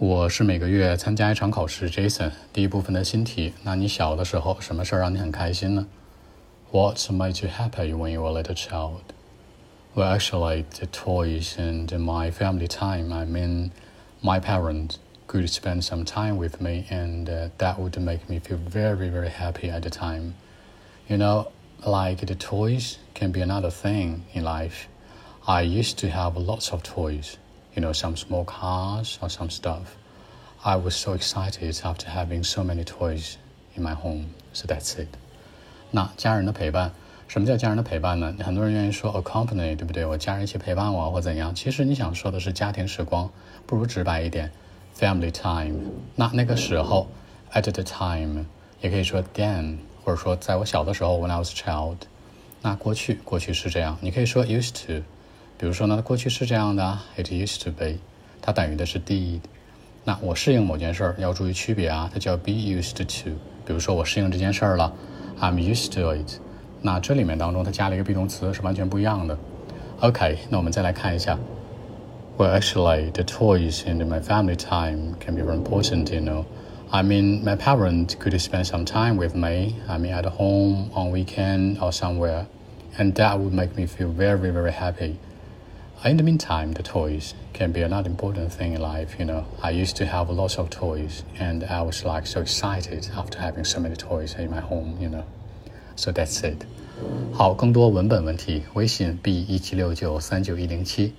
我是每个月参加一场考试，Jason。第一部分的新题，那你小的时候什么事儿让你很开心呢？What made you happy when you were a little child? Well, actually, the toys and my family time. I mean, my parents could spend some time with me, and uh, that would make me feel very, very happy at the time. You know, like the toys can be another thing in life. I used to have lots of toys you know, some small cars or some stuff. I was so excited after having so many toys in my home. So that's it. 那家人的陪伴，什么叫家人的陪伴呢？很多人愿意说 accompany，对不对？我家人一起陪伴我或怎样？其实你想说的是家庭时光，不如直白一点，family time。那那个时候，at the time，也可以说 then，或者说在我小的时候，when I was a child。那过去，过去是这样，你可以说 used to。 比如说呢，过去是这样的，it used to be，它等于的是 did。那我适应某件事儿要注意区别啊，它叫 be used to。比如说我适应这件事儿了，I'm used to it。那这里面当中它加了一个 be 动词是完全不一样的。OK，那我们再来看一下。Well, actually, the toys in my family time can be very important, you know. I mean, my parents could spend some time with me. I mean, at home, on weekend, or somewhere, and that would make me feel very, very happy. In the meantime, the toys can be another important thing in life. You know, I used to have lots of toys, and I was like so excited after having so many toys in my home. You know, so that's it. 好，更多文本问题，微信 b 一七六九三九一零七。